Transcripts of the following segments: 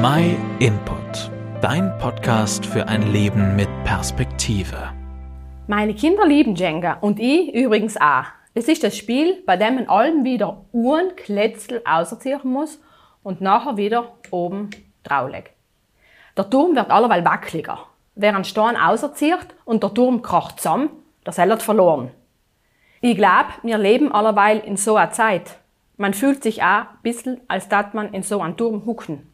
My Input, dein Podcast für ein Leben mit Perspektive. Meine Kinder lieben Jenga und ich übrigens auch. Es ist das Spiel, bei dem man allem wieder Uhren Kletzel ausziehen muss und nachher wieder oben drauflegt. Der Turm wird allerweil wackeliger. Wer einen Stein auserzieht und der Turm kracht zusammen, der hat verloren. Ich glaube, wir leben allerweil in so einer Zeit. Man fühlt sich auch ein bisschen, als dat man in so einem Turm hucken.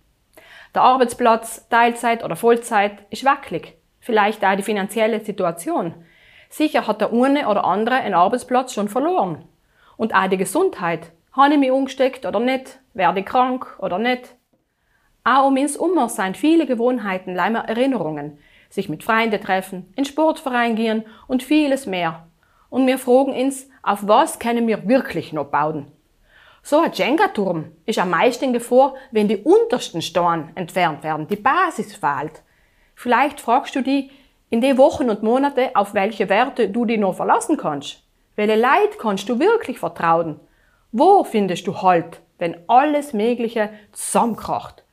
Der Arbeitsplatz, Teilzeit oder Vollzeit ist wackelig. Vielleicht auch die finanzielle Situation. Sicher hat der eine oder andere einen Arbeitsplatz schon verloren. Und auch die Gesundheit. Habe ich mich umgesteckt oder nicht? Werde ich krank oder nicht? Auch um uns Ummer sind viele Gewohnheiten leimer Erinnerungen. Sich mit Freunden treffen, in Sportverein gehen und vieles mehr. Und wir fragen uns, auf was können wir wirklich noch bauen? So ein Jenga-Turm ist am meisten Gefahr, wenn die untersten Steine entfernt werden, die Basis fehlt. Vielleicht fragst du dich in den Wochen und Monate, auf welche Werte du dich noch verlassen kannst. Welche Leid kannst du wirklich vertrauen? Wo findest du Halt, wenn alles Mögliche zusammenkracht?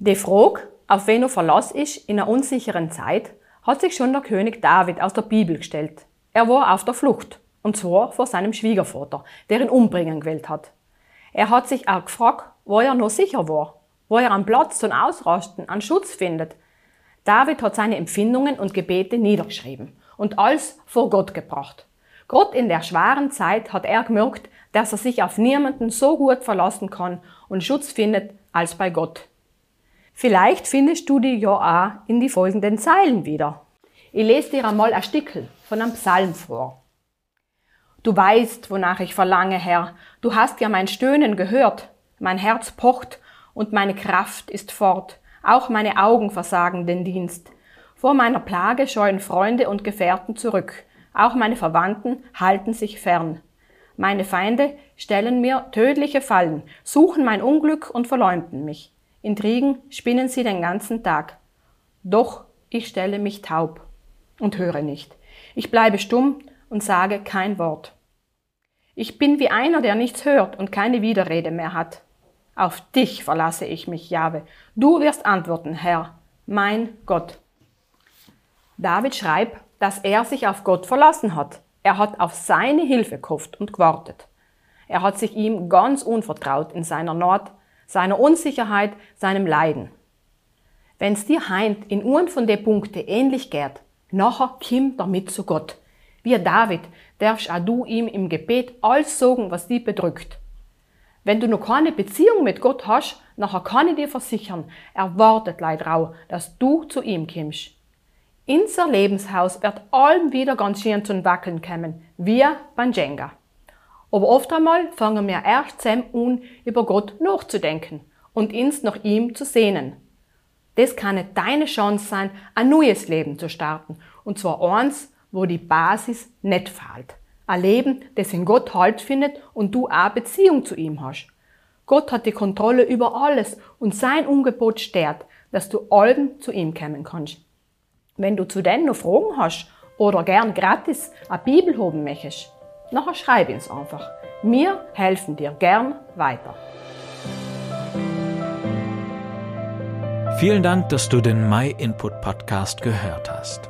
Die Frage, auf wen du Verlass ist in einer unsicheren Zeit, hat sich schon der König David aus der Bibel gestellt. Er war auf der Flucht, und zwar vor seinem Schwiegervater, der ihn umbringen gewählt hat. Er hat sich auch gefragt, wo er noch sicher war, wo er einen Platz zum Ausrasten, einen Schutz findet. David hat seine Empfindungen und Gebete niedergeschrieben und alles vor Gott gebracht. Gott in der schweren Zeit hat er gemerkt, dass er sich auf niemanden so gut verlassen kann und Schutz findet als bei Gott. Vielleicht findest du die ja auch in die folgenden Zeilen wieder. Ich lese dir einmal ein Stickel von einem Psalm vor. Du weißt, wonach ich verlange, Herr. Du hast ja mein Stöhnen gehört. Mein Herz pocht und meine Kraft ist fort. Auch meine Augen versagen den Dienst. Vor meiner Plage scheuen Freunde und Gefährten zurück. Auch meine Verwandten halten sich fern. Meine Feinde stellen mir tödliche Fallen, suchen mein Unglück und verleumden mich. Intrigen spinnen sie den ganzen Tag. Doch ich stelle mich taub und höre nicht. Ich bleibe stumm und sage kein Wort. Ich bin wie einer, der nichts hört und keine Widerrede mehr hat. Auf dich verlasse ich mich, Jahwe. Du wirst antworten, Herr, mein Gott. David schreibt, dass er sich auf Gott verlassen hat. Er hat auf seine Hilfe gehofft und gewartet. Er hat sich ihm ganz unvertraut in seiner Not, seiner Unsicherheit, seinem Leiden. Wenn's dir heint in Uhren von den Punkten ähnlich geht, nachher komm damit zu Gott. Wie David darfst auch du ihm im Gebet alles sagen, was dich bedrückt. Wenn du noch keine Beziehung mit Gott hast, nachher kann ich dir versichern, er wartet leid drauf, dass du zu ihm kommst. Unser Lebenshaus wird allem wieder ganz schön zum Wackeln kommen, wie beim Jenga. Aber oft einmal fangen wir erst zusammen an, über Gott nachzudenken und uns nach ihm zu sehnen. Das kann deine Chance sein, ein neues Leben zu starten. Und zwar eins, wo die Basis nicht fehlt. Ein Leben, das in Gott Halt findet und du auch Beziehung zu ihm hast. Gott hat die Kontrolle über alles und sein Angebot stärkt, dass du allen zu ihm kommen kannst. Wenn du zu denen noch Fragen hast oder gern gratis eine Bibel haben möchtest, nachher schreib uns einfach. Wir helfen dir gern weiter. Vielen Dank, dass du den My Input Podcast gehört hast.